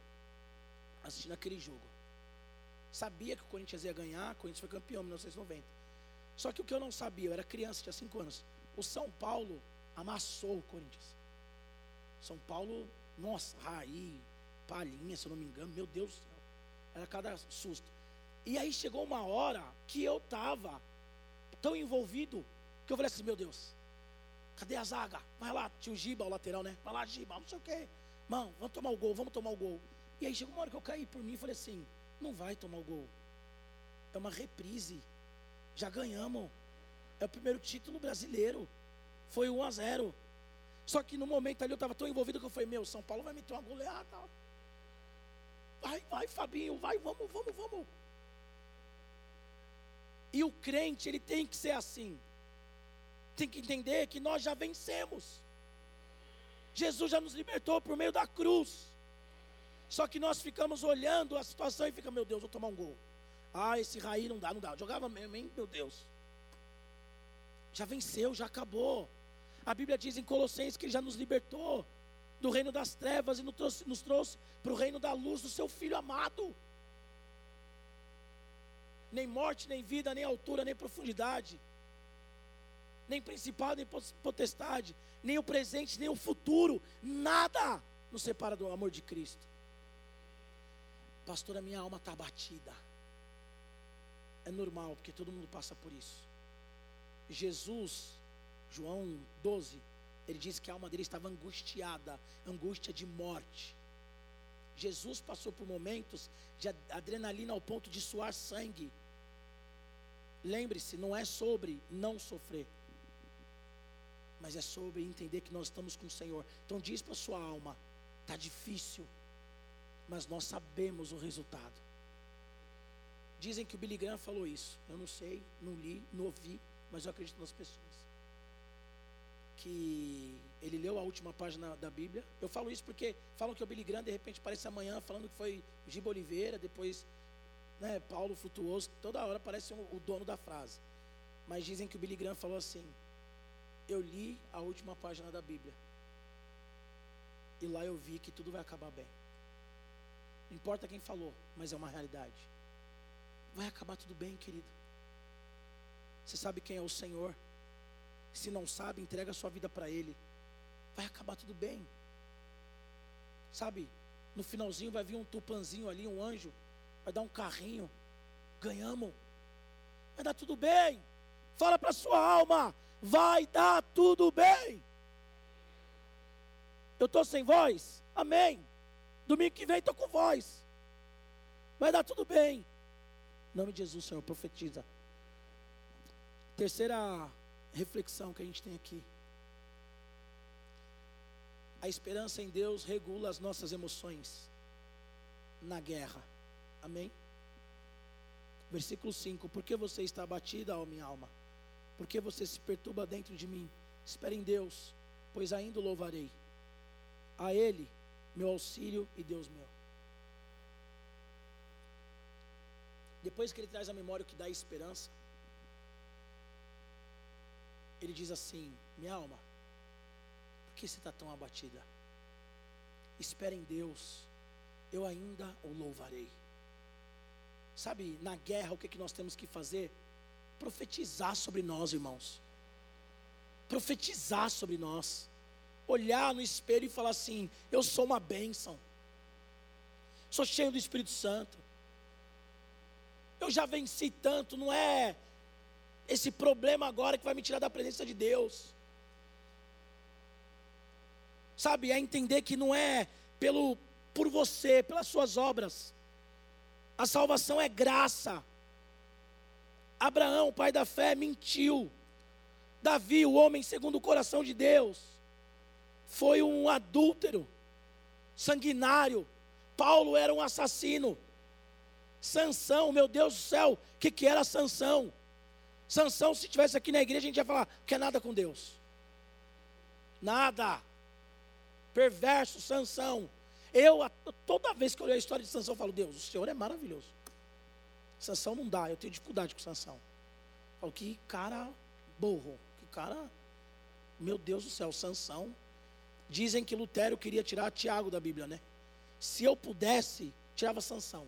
Assistindo aquele jogo. Sabia que o Corinthians ia ganhar, o Corinthians foi campeão em 1990. Só que o que eu não sabia, eu era criança, tinha 5 anos. O São Paulo amassou o Corinthians. São Paulo, nossa, Raí, Palhinha, se eu não me engano, meu Deus do céu. Era cada susto. E aí chegou uma hora que eu estava tão envolvido que eu falei assim, meu Deus, Cadê a zaga? Vai lá, tio Giba, o lateral, né? Vai lá, Giba, não sei o quê. Mão, vamos tomar o gol, vamos tomar o gol. E aí chegou uma hora que eu caí por mim e falei assim: não vai tomar o gol. É uma reprise. Já ganhamos. É o primeiro título brasileiro. Foi 1 a 0. Só que no momento ali eu estava tão envolvido que eu falei: meu, São Paulo vai meter uma goleada. Vai, vai, Fabinho, vai, vamos, vamos, vamos. E o crente, ele tem que ser assim tem que entender que nós já vencemos. Jesus já nos libertou por meio da cruz. Só que nós ficamos olhando a situação e fica, meu Deus, vou tomar um gol. Ah, esse Raí não dá, não dá. Eu jogava mesmo, hein? Meu Deus. Já venceu, já acabou. A Bíblia diz em Colossenses que ele já nos libertou do reino das trevas e nos trouxe, nos trouxe para o reino da luz do seu Filho amado. nem morte, nem vida, nem altura, nem profundidade, nem principado, nem potestade, nem o presente, nem o futuro, nada nos separa do amor de Cristo. Pastor, a minha alma está abatida. É normal, porque todo mundo passa por isso. Jesus, João 12, ele diz que a alma dele estava angustiada, angústia de morte. Jesus passou por momentos de adrenalina ao ponto de suar sangue. Lembre-se, não é sobre não sofrer, mas é sobre entender que nós estamos com o Senhor. Então diz para sua alma, está difícil, mas nós sabemos o resultado. Dizem que o Billy Graham falou isso. Eu não sei, não li, não ouvi, mas eu acredito nas pessoas. Que ele leu a última página da Bíblia. Eu falo isso porque falam que o Billy Graham de repente aparece amanhã falando que foi Giba Oliveira, depois né, Paulo Frutuoso, toda hora parece um, o dono da frase. Mas dizem que o Billy Graham falou assim: Eu li a última página da Bíblia. E lá eu vi que tudo vai acabar bem. Não importa quem falou, mas é uma realidade. Vai acabar tudo bem, querido. Você sabe quem é o Senhor. Se não sabe, entrega a sua vida para Ele. Vai acabar tudo bem. Sabe, no finalzinho vai vir um tupanzinho ali, um anjo, vai dar um carrinho. Ganhamos. Vai dar tudo bem. Fala para sua alma, vai dar tudo bem. Eu estou sem voz? Amém. Domingo que vem estou com voz. Vai dar tudo bem. Em nome de Jesus, Senhor, profetiza. Terceira reflexão que a gente tem aqui. A esperança em Deus regula as nossas emoções na guerra. Amém? Versículo 5: Por que você está abatida, ó minha alma? Por que você se perturba dentro de mim? Espere em Deus, pois ainda o louvarei. A Ele meu auxílio e Deus meu. Depois que ele traz a memória o que dá esperança, ele diz assim: Minha alma, por que você está tão abatida? Espera em Deus, eu ainda o louvarei. Sabe, na guerra, o que, que nós temos que fazer? Profetizar sobre nós, irmãos. Profetizar sobre nós olhar no espelho e falar assim: eu sou uma bênção, sou cheio do Espírito Santo, eu já venci tanto, não é esse problema agora que vai me tirar da presença de Deus. Sabe, é entender que não é pelo por você, pelas suas obras. A salvação é graça. Abraão, pai da fé, mentiu. Davi, o homem segundo o coração de Deus, foi um adúltero, sanguinário. Paulo era um assassino. Sansão, meu Deus do céu, o que, que era Sansão? Sansão, se estivesse aqui na igreja, a gente ia falar, quer nada com Deus. Nada. Perverso, Sansão. Eu, toda vez que eu leio a história de Sansão, eu falo, Deus, o Senhor é maravilhoso. Sansão não dá, eu tenho dificuldade com Sansão. Eu falo, que cara burro, que cara, meu Deus do céu, Sansão Dizem que Lutero queria tirar Tiago da Bíblia, né? Se eu pudesse, tirava Sansão.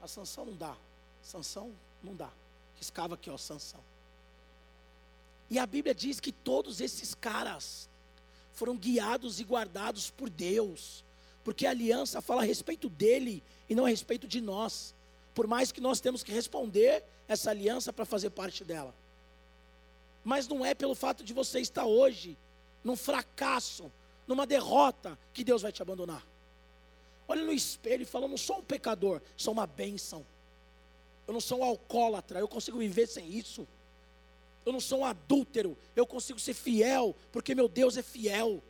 A Sansão não dá. Sansão não dá. Riscava aqui, ó, Sansão. E a Bíblia diz que todos esses caras foram guiados e guardados por Deus, porque a aliança fala a respeito dele e não a respeito de nós. Por mais que nós temos que responder essa aliança para fazer parte dela. Mas não é pelo fato de você estar hoje num fracasso, numa derrota, que Deus vai te abandonar. No espelho e fala: Eu não sou um pecador, sou uma bênção. Eu não sou um alcoólatra, eu consigo viver sem isso. Eu não sou um adúltero, eu consigo ser fiel, porque meu Deus é fiel.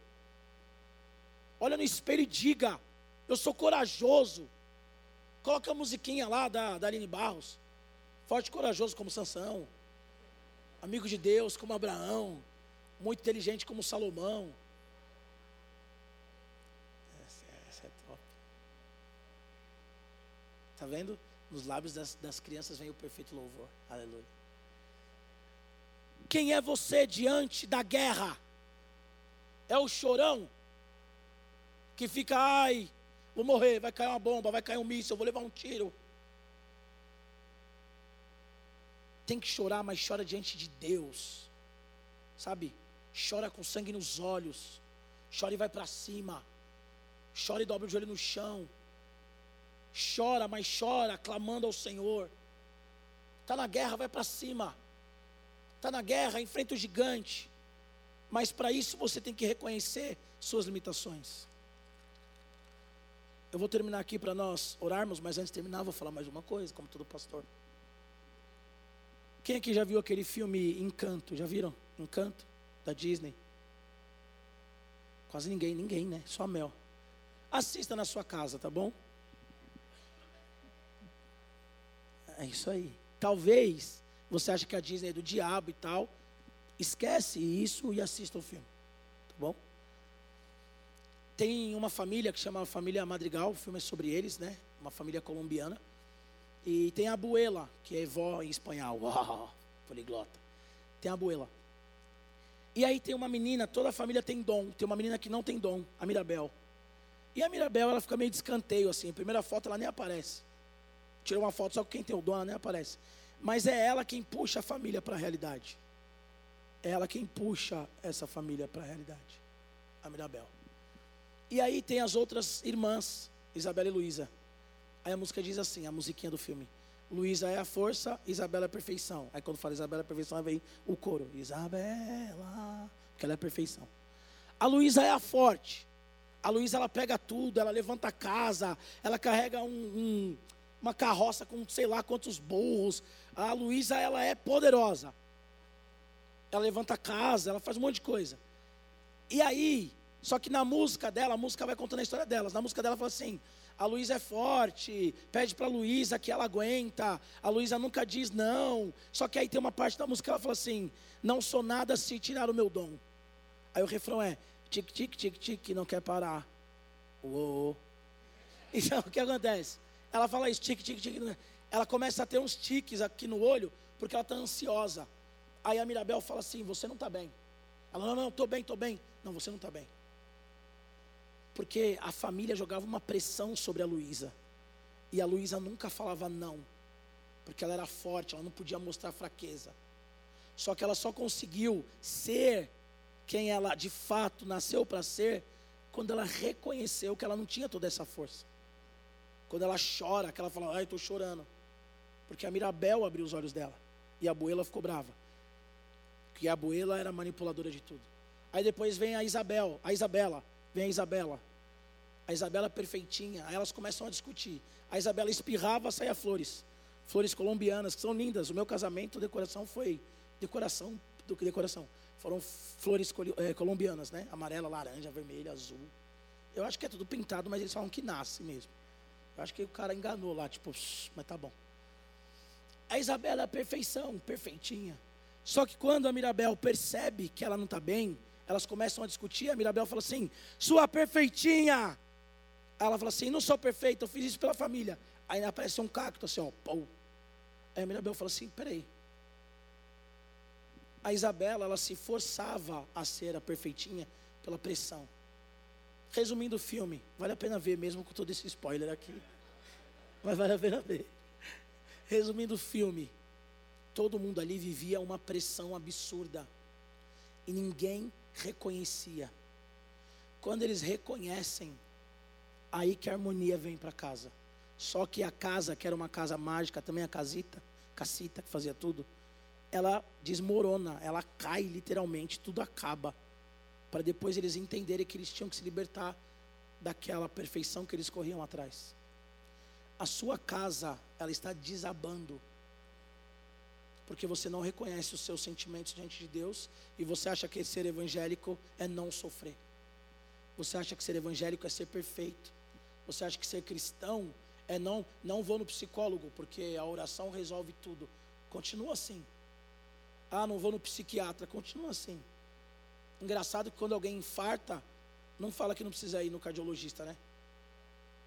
Olha no espelho e diga: Eu sou corajoso. Coloca a musiquinha lá da, da Aline Barros. Forte e corajoso como Sansão. Amigo de Deus como Abraão. Muito inteligente como Salomão. Está vendo? Nos lábios das, das crianças vem o perfeito louvor. Aleluia. Quem é você diante da guerra? É o chorão que fica, ai, vou morrer, vai cair uma bomba, vai cair um míssil, vou levar um tiro. tem que chorar, mas chora diante de Deus. Sabe? Chora com sangue nos olhos. Chora e vai para cima. Chora e dobra o joelho no chão. Chora, mas chora, clamando ao Senhor. Está na guerra, vai para cima. Está na guerra, enfrenta o gigante. Mas para isso você tem que reconhecer suas limitações. Eu vou terminar aqui para nós orarmos, mas antes de terminar, vou falar mais uma coisa, como todo pastor. Quem aqui já viu aquele filme Encanto? Já viram? Encanto? Da Disney? Quase ninguém, ninguém, né? Só a Mel. Assista na sua casa, tá bom? É isso aí. Talvez você ache que a Disney é do diabo e tal. Esquece isso e assista o filme. Tá bom? Tem uma família que chama Família Madrigal, o filme é sobre eles, né? Uma família colombiana. E tem a abuela, que é vó em espanhol. Uau, poliglota. Tem a abuela. E aí tem uma menina, toda a família tem dom. Tem uma menina que não tem dom, a Mirabel. E a Mirabel, ela fica meio de escanteio, assim. A primeira foto, ela nem aparece. Tirou uma foto, só que quem tem o ela nem aparece. Mas é ela quem puxa a família para a realidade. É ela quem puxa essa família para a realidade. A Mirabel. E aí tem as outras irmãs, Isabela e Luísa. Aí a música diz assim, a musiquinha do filme. Luísa é a força, Isabela é a perfeição. Aí quando fala Isabela é a perfeição, vem o coro. Isabela, porque ela é a perfeição. A Luísa é a forte. A Luísa ela pega tudo, ela levanta a casa, ela carrega um, um, uma carroça com sei lá quantos burros. A Luísa ela é poderosa. Ela levanta a casa, ela faz um monte de coisa. E aí, só que na música dela, a música vai contando a história delas. Na música dela fala assim: a Luísa é forte, pede para a Luísa que ela aguenta, a Luísa nunca diz não. Só que aí tem uma parte da música que ela fala assim: não sou nada se tirar o meu dom. Aí o refrão é: tic, tic, tic, tic, não quer parar. Uou. Então o que acontece? Ela fala isso, tic, tic, tic. Ela começa a ter uns tiques aqui no olho, porque ela está ansiosa. Aí a Mirabel fala assim: você não está bem. Ela, não, não, estou bem, estou bem. Não, você não está bem. Porque a família jogava uma pressão sobre a Luísa. E a Luísa nunca falava não. Porque ela era forte, ela não podia mostrar fraqueza. Só que ela só conseguiu ser quem ela de fato nasceu para ser quando ela reconheceu que ela não tinha toda essa força. Quando ela chora, que ela fala, ai, estou chorando. Porque a Mirabel abriu os olhos dela. E a Abuela ficou brava. Porque a Abuela era manipuladora de tudo. Aí depois vem a Isabel, a Isabela. Vem a Isabela. A Isabela é perfeitinha. Aí elas começam a discutir. A Isabela espirrava, saia flores. Flores colombianas, que são lindas. O meu casamento, decoração foi. Decoração. Do que decoração? Foram flores é, colombianas, né? Amarela, laranja, vermelha, azul. Eu acho que é tudo pintado, mas eles falam que nasce mesmo. Eu acho que o cara enganou lá, tipo, mas tá bom. A Isabela é a perfeição, perfeitinha. Só que quando a Mirabel percebe que ela não está bem, elas começam a discutir, a Mirabel fala assim: sua perfeitinha. Ela fala assim: não sou perfeita, eu fiz isso pela família. Aí aparece um cacto assim, ó, pau. Aí a Mirabel fala assim: peraí. A Isabela, ela se forçava a ser a perfeitinha pela pressão. Resumindo o filme, vale a pena ver mesmo com todo esse spoiler aqui. Mas vale a pena ver. Resumindo o filme, todo mundo ali vivia uma pressão absurda. E ninguém reconhecia. Quando eles reconhecem, aí que a harmonia vem para casa. Só que a casa, que era uma casa mágica, também a casita, cacita que fazia tudo, ela desmorona, ela cai literalmente, tudo acaba. Para depois eles entenderem que eles tinham que se libertar daquela perfeição que eles corriam atrás. A sua casa, ela está desabando porque você não reconhece os seus sentimentos diante de Deus e você acha que ser evangélico é não sofrer. Você acha que ser evangélico é ser perfeito. Você acha que ser cristão é não não vou no psicólogo porque a oração resolve tudo. Continua assim. Ah, não vou no psiquiatra, continua assim. Engraçado que quando alguém infarta, não fala que não precisa ir no cardiologista, né?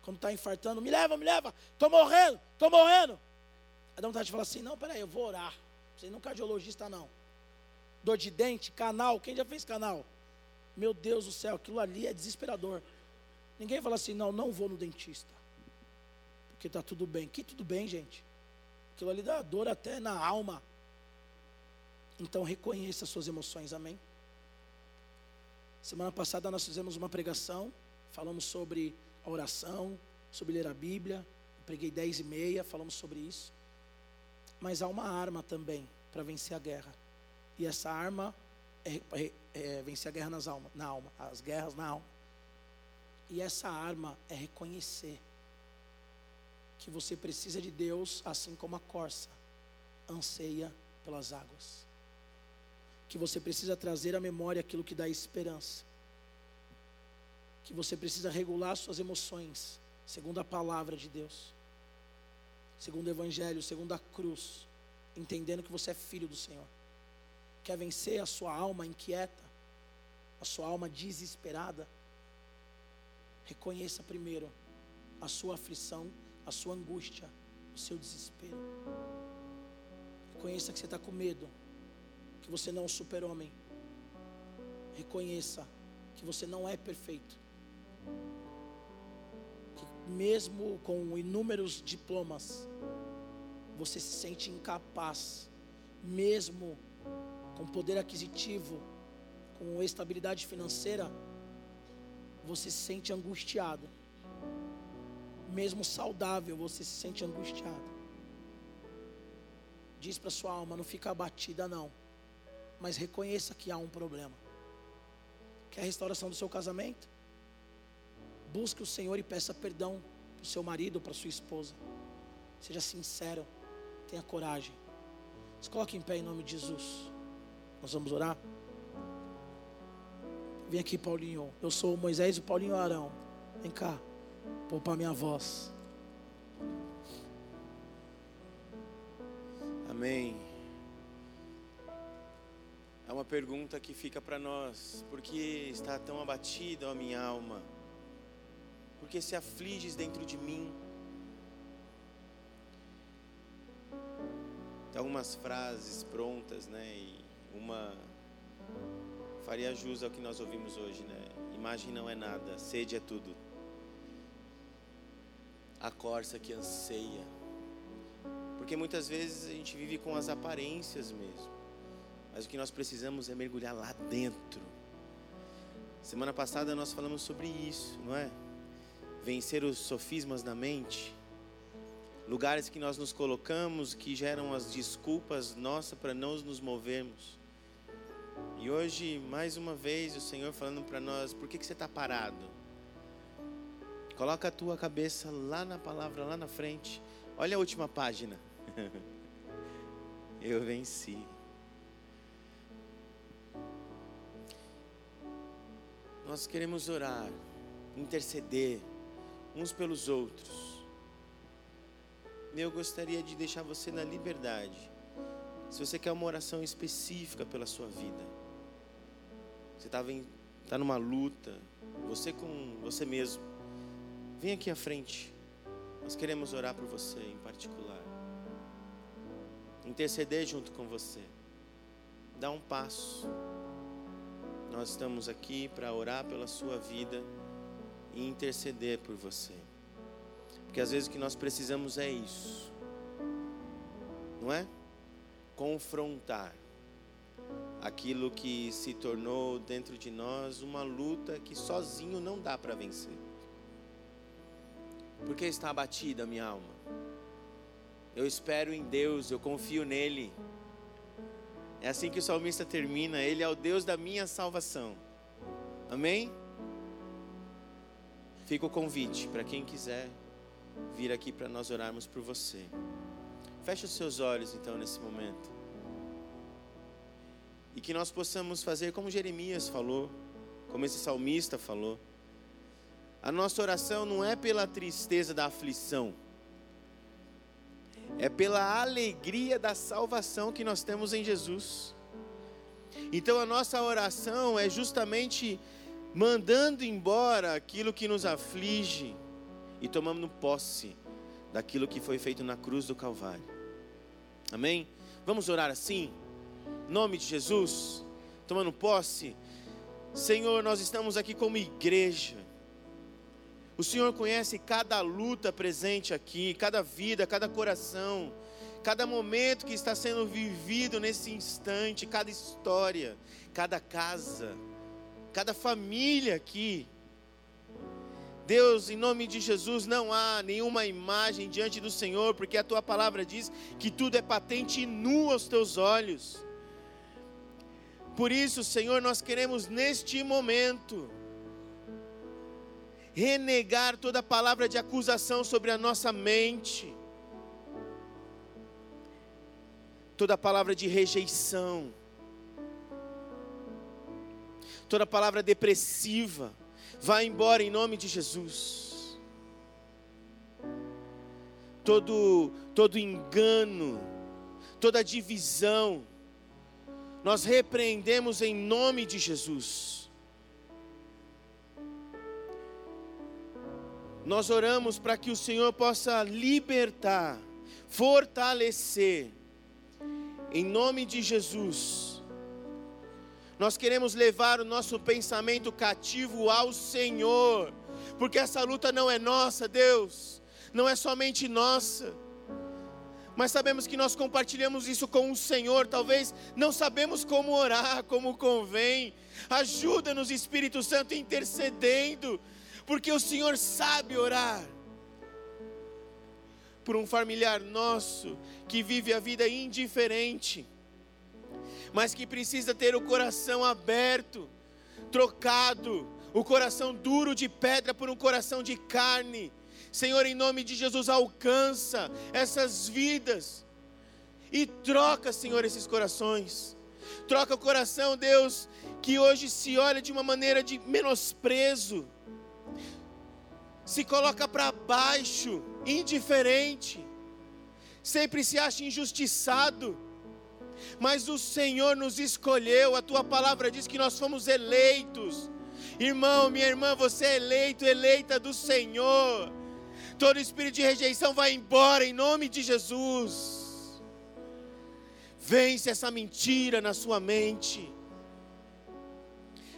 Quando está infartando, me leva, me leva, estou morrendo, estou morrendo. Aí dá vontade de falar assim, não, peraí, eu vou orar. Não é cardiologista, não. Dor de dente, canal. Quem já fez canal? Meu Deus do céu, aquilo ali é desesperador. Ninguém fala assim, não, não vou no dentista. Porque está tudo bem. Que tudo bem, gente? Aquilo ali dá dor até na alma. Então reconheça as suas emoções, amém? Semana passada nós fizemos uma pregação, falamos sobre a oração, sobre ler a Bíblia. preguei dez e meia, falamos sobre isso. Mas há uma arma também para vencer a guerra. E essa arma é, é, é vencer a guerra nas alma, na alma, as guerras na alma. E essa arma é reconhecer que você precisa de Deus, assim como a corça anseia pelas águas. Que você precisa trazer à memória aquilo que dá esperança. Que você precisa regular suas emoções, segundo a palavra de Deus, segundo o Evangelho, segundo a cruz, entendendo que você é filho do Senhor. Quer vencer a sua alma inquieta, a sua alma desesperada? Reconheça primeiro a sua aflição, a sua angústia, o seu desespero. Reconheça que você está com medo, que você não é um super-homem. Reconheça que você não é perfeito. Que mesmo com inúmeros diplomas, você se sente incapaz, mesmo com poder aquisitivo, com estabilidade financeira, você se sente angustiado. Mesmo saudável, você se sente angustiado. Diz para sua alma, não fica abatida não, mas reconheça que há um problema. Quer a restauração do seu casamento? Busque o Senhor e peça perdão para o seu marido ou para sua esposa. Seja sincero, tenha coragem. Se coloque em pé em nome de Jesus. Nós vamos orar. Vem aqui, Paulinho. Eu sou o Moisés e o Paulinho Arão. Vem cá. Poupar minha voz. Amém. É uma pergunta que fica para nós: por que está tão abatida a minha alma? Por que se afliges dentro de mim? Tem algumas frases prontas, né? E uma faria jus ao que nós ouvimos hoje, né? Imagem não é nada, sede é tudo. A corça que anseia. Porque muitas vezes a gente vive com as aparências mesmo. Mas o que nós precisamos é mergulhar lá dentro. Semana passada nós falamos sobre isso, não é? Vencer os sofismas da mente. Lugares que nós nos colocamos que geram as desculpas nossas para não nos movermos. E hoje, mais uma vez, o Senhor falando para nós: por que, que você está parado? Coloca a tua cabeça lá na palavra, lá na frente. Olha a última página. Eu venci. Nós queremos orar, interceder uns pelos outros. Eu gostaria de deixar você na liberdade. Se você quer uma oração específica pela sua vida, você está tá numa luta, você com você mesmo, vem aqui à frente. Nós queremos orar por você em particular. Interceder junto com você. Dá um passo. Nós estamos aqui para orar pela sua vida e interceder por você. Porque às vezes o que nós precisamos é isso. Não é? Confrontar aquilo que se tornou dentro de nós uma luta que sozinho não dá para vencer. Porque está abatida a minha alma. Eu espero em Deus, eu confio nele. É assim que o salmista termina: Ele é o Deus da minha salvação. Amém? Fica o convite para quem quiser vir aqui para nós orarmos por você. Feche os seus olhos então nesse momento e que nós possamos fazer como Jeremias falou, como esse salmista falou. A nossa oração não é pela tristeza da aflição, é pela alegria da salvação que nós temos em Jesus. Então a nossa oração é justamente mandando embora aquilo que nos aflige e tomando posse daquilo que foi feito na cruz do Calvário. Amém? Vamos orar assim? nome de Jesus, tomando posse. Senhor, nós estamos aqui como igreja. O Senhor conhece cada luta presente aqui, cada vida, cada coração cada momento que está sendo vivido nesse instante, cada história, cada casa, cada família aqui. Deus, em nome de Jesus, não há nenhuma imagem diante do Senhor, porque a tua palavra diz que tudo é patente e nu aos teus olhos. Por isso, Senhor, nós queremos neste momento renegar toda palavra de acusação sobre a nossa mente, toda palavra de rejeição, toda palavra depressiva Vá embora em nome de Jesus. Todo, todo engano, toda divisão, nós repreendemos em nome de Jesus. Nós oramos para que o Senhor possa libertar, fortalecer, em nome de Jesus nós queremos levar o nosso pensamento cativo ao Senhor, porque essa luta não é nossa, Deus, não é somente nossa. Mas sabemos que nós compartilhamos isso com o Senhor, talvez não sabemos como orar, como convém. Ajuda-nos, Espírito Santo, intercedendo, porque o Senhor sabe orar por um familiar nosso que vive a vida indiferente mas que precisa ter o coração aberto, trocado, o coração duro de pedra por um coração de carne. Senhor, em nome de Jesus, alcança essas vidas e troca, Senhor, esses corações. Troca o coração, Deus, que hoje se olha de uma maneira de menosprezo, se coloca para baixo, indiferente, sempre se acha injustiçado mas o Senhor nos escolheu, a tua palavra diz que nós fomos eleitos. Irmão, minha irmã, você é eleito, eleita do Senhor. Todo espírito de rejeição vai embora em nome de Jesus. Vence essa mentira na sua mente.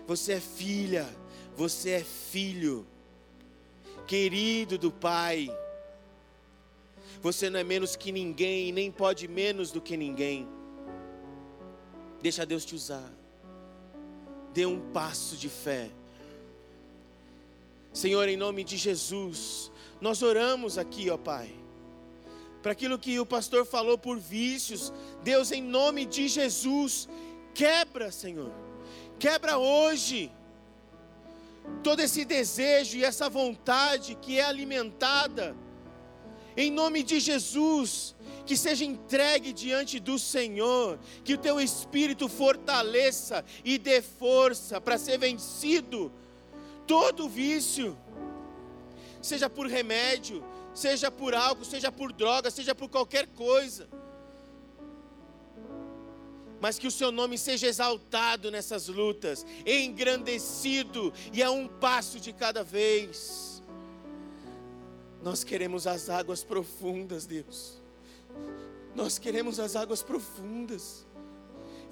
Você é filha, você é filho, querido do Pai. Você não é menos que ninguém, nem pode menos do que ninguém. Deixa Deus te usar. Dê um passo de fé. Senhor, em nome de Jesus, nós oramos aqui, ó Pai, para aquilo que o pastor falou por vícios. Deus, em nome de Jesus, quebra, Senhor, quebra hoje todo esse desejo e essa vontade que é alimentada, em nome de Jesus, que seja entregue diante do Senhor, que o teu espírito fortaleça e dê força para ser vencido todo vício, seja por remédio, seja por álcool, seja por droga, seja por qualquer coisa. Mas que o seu nome seja exaltado nessas lutas, engrandecido e a um passo de cada vez. Nós queremos as águas profundas, Deus. Nós queremos as águas profundas,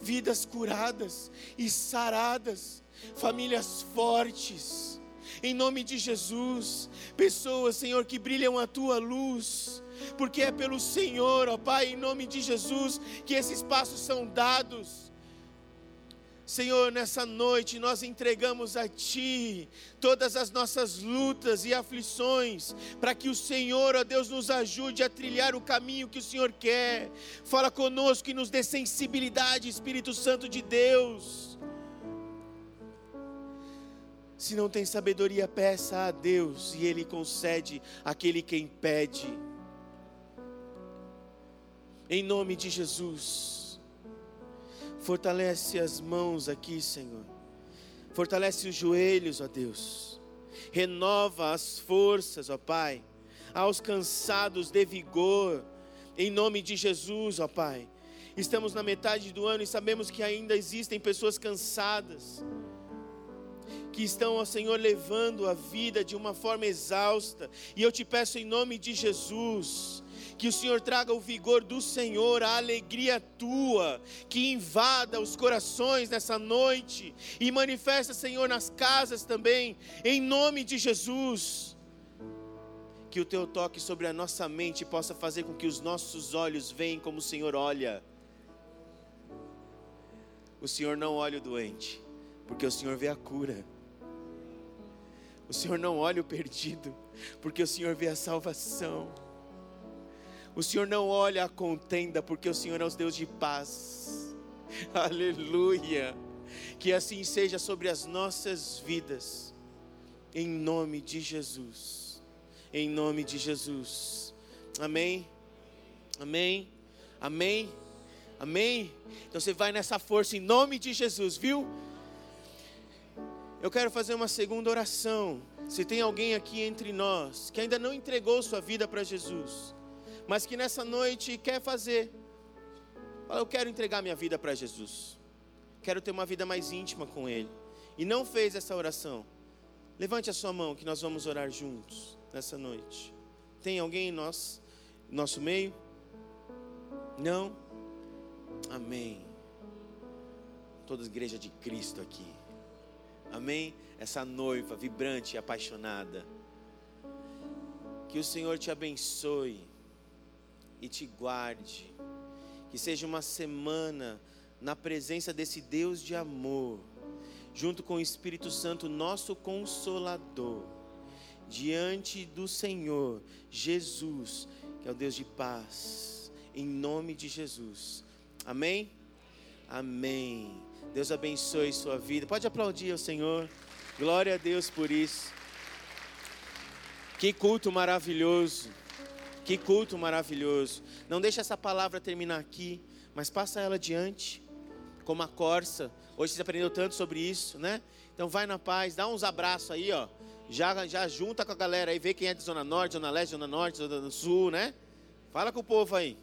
vidas curadas e saradas, famílias fortes, em nome de Jesus, pessoas, Senhor, que brilham a tua luz, porque é pelo Senhor, ó Pai, em nome de Jesus, que esses passos são dados. Senhor, nessa noite nós entregamos a Ti todas as nossas lutas e aflições, para que o Senhor, ó Deus, nos ajude a trilhar o caminho que o Senhor quer. Fala conosco e nos dê sensibilidade, Espírito Santo de Deus. Se não tem sabedoria, peça a Deus e Ele concede aquele quem pede. Em nome de Jesus. Fortalece as mãos aqui, Senhor. Fortalece os joelhos, ó Deus. Renova as forças, ó Pai. Aos cansados de vigor. Em nome de Jesus, ó Pai. Estamos na metade do ano e sabemos que ainda existem pessoas cansadas. Que estão, ó Senhor, levando a vida de uma forma exausta. E eu te peço em nome de Jesus que o Senhor traga o vigor do Senhor, a alegria tua, que invada os corações nessa noite e manifesta, Senhor, nas casas também, em nome de Jesus. Que o teu toque sobre a nossa mente possa fazer com que os nossos olhos vejam como o Senhor olha. O Senhor não olha o doente, porque o Senhor vê a cura. O Senhor não olha o perdido, porque o Senhor vê a salvação. O Senhor não olha a contenda, porque o Senhor é o Deus de paz. Aleluia. Que assim seja sobre as nossas vidas, em nome de Jesus. Em nome de Jesus. Amém. Amém. Amém. Amém. Então você vai nessa força em nome de Jesus, viu? Eu quero fazer uma segunda oração. Se tem alguém aqui entre nós que ainda não entregou sua vida para Jesus, mas que nessa noite quer fazer, fala, eu quero entregar minha vida para Jesus, quero ter uma vida mais íntima com Ele, e não fez essa oração, levante a sua mão que nós vamos orar juntos nessa noite. Tem alguém em nós, nosso meio? Não? Amém. Toda a igreja de Cristo aqui. Amém? Essa noiva vibrante e apaixonada. Que o Senhor te abençoe e te guarde. Que seja uma semana na presença desse Deus de amor, junto com o Espírito Santo, nosso consolador, diante do Senhor Jesus, que é o Deus de paz, em nome de Jesus. Amém? Amém. Deus abençoe sua vida. Pode aplaudir ao Senhor. Glória a Deus por isso. Que culto maravilhoso. Que culto maravilhoso. Não deixe essa palavra terminar aqui, mas passa ela adiante, como a corça. Hoje você aprendeu tanto sobre isso, né? Então vai na paz, dá uns abraços aí, ó. Já, já junta com a galera aí, vê quem é de Zona Norte, Zona Leste, Zona Norte, Zona Sul, né? Fala com o povo aí.